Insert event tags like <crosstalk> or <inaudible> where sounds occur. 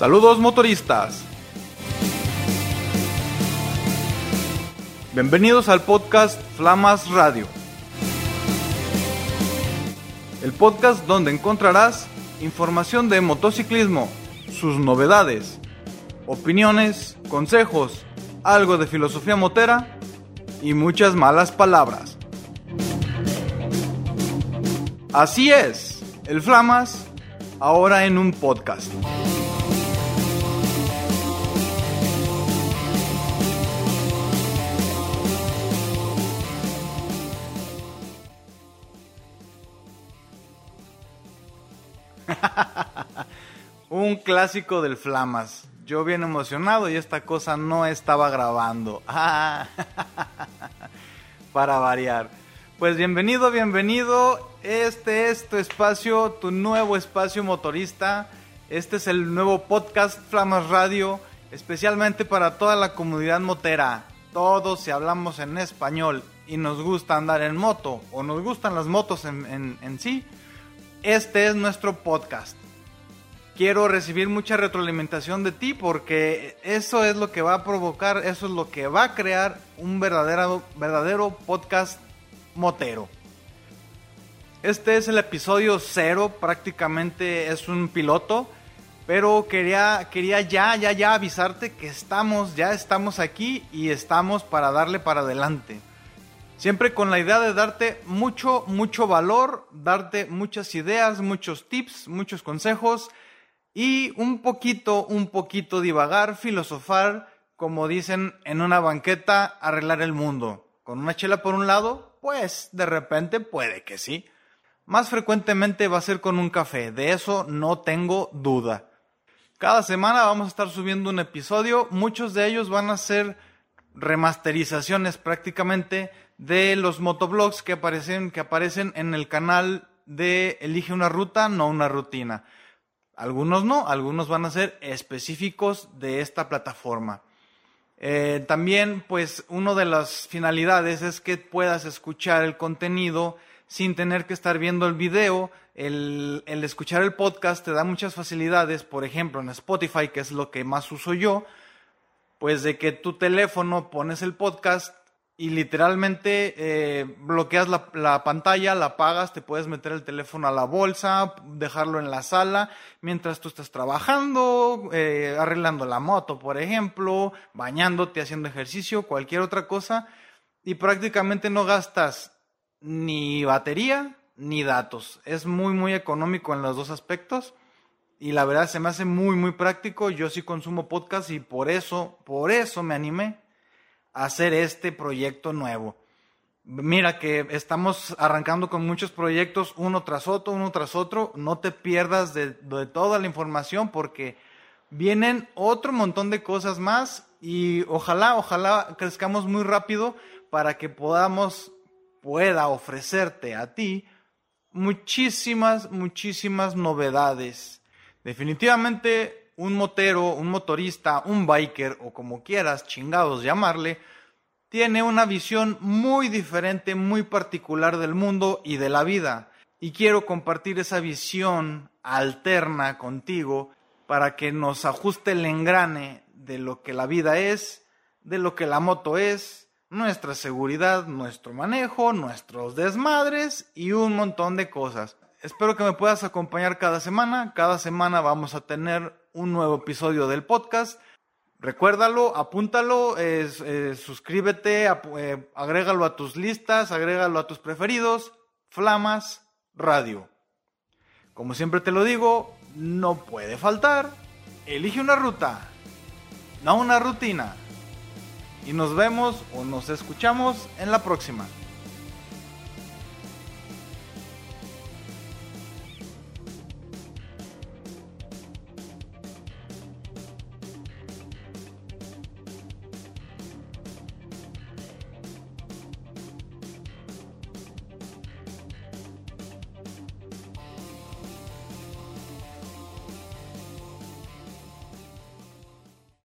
Saludos motoristas. Bienvenidos al podcast Flamas Radio. El podcast donde encontrarás información de motociclismo, sus novedades, opiniones, consejos, algo de filosofía motera y muchas malas palabras. Así es, el Flamas ahora en un podcast. <laughs> Un clásico del Flamas. Yo bien emocionado y esta cosa no estaba grabando. <laughs> Para variar. Pues bienvenido, bienvenido. Este es tu espacio, tu nuevo espacio motorista. Este es el nuevo podcast Flamas Radio, especialmente para toda la comunidad motera. Todos si hablamos en español y nos gusta andar en moto o nos gustan las motos en, en sí, este es nuestro podcast. Quiero recibir mucha retroalimentación de ti porque eso es lo que va a provocar, eso es lo que va a crear un verdadero, verdadero podcast motero. Este es el episodio cero, prácticamente es un piloto, pero quería, quería ya, ya, ya avisarte que estamos, ya estamos aquí y estamos para darle para adelante. Siempre con la idea de darte mucho, mucho valor, darte muchas ideas, muchos tips, muchos consejos y un poquito, un poquito divagar, filosofar, como dicen en una banqueta, arreglar el mundo. Con una chela por un lado, pues de repente puede que sí. Más frecuentemente va a ser con un café, de eso no tengo duda. Cada semana vamos a estar subiendo un episodio, muchos de ellos van a ser remasterizaciones prácticamente de los motoblogs que aparecen, que aparecen en el canal de Elige una ruta, no una rutina. Algunos no, algunos van a ser específicos de esta plataforma. Eh, también, pues, una de las finalidades es que puedas escuchar el contenido sin tener que estar viendo el video. El, el escuchar el podcast te da muchas facilidades, por ejemplo, en Spotify, que es lo que más uso yo, pues de que tu teléfono pones el podcast y literalmente eh, bloqueas la, pantalla, la apagas, te puedes meter el teléfono a la bolsa, dejarlo en la sala, mientras tú estás trabajando, eh, arreglando la moto, por ejemplo, bañándote, haciendo ejercicio, cualquier otra cosa, y prácticamente no gastas ni batería ni datos. Es muy, muy económico en los dos aspectos. Y la verdad se me hace muy, muy práctico. Yo sí consumo podcast y por eso, por eso me animé hacer este proyecto nuevo. Mira que estamos arrancando con muchos proyectos uno tras otro, uno tras otro. No te pierdas de, toda la información porque vienen otro montón de cosas más y ojalá, ojalá crezcamos muy rápido para que podamos, pueda ofrecerte a ti muchísimas, muchísimas novedades. Definitivamente un motero, un motorista, un biker o como quieras chingados llamarle, tiene una visión muy diferente, muy particular del mundo y de la vida. Y quiero compartir esa visión alterna contigo para que nos ajuste el engrane de lo que la vida es, de lo que la moto es, nuestra seguridad, nuestro manejo, nuestros desmadres y un montón de cosas. Espero que me puedas acompañar cada semana. Cada semana vamos a tener un nuevo episodio del podcast. Recuérdalo, apúntalo, suscríbete, eh, agrégalo a tus listas, agrégalo a tus preferidos. Flamas Radio. Como siempre te lo digo, no puede faltar. Elige una ruta, no una rutina. Y nos vemos o nos escuchamos en la próxima.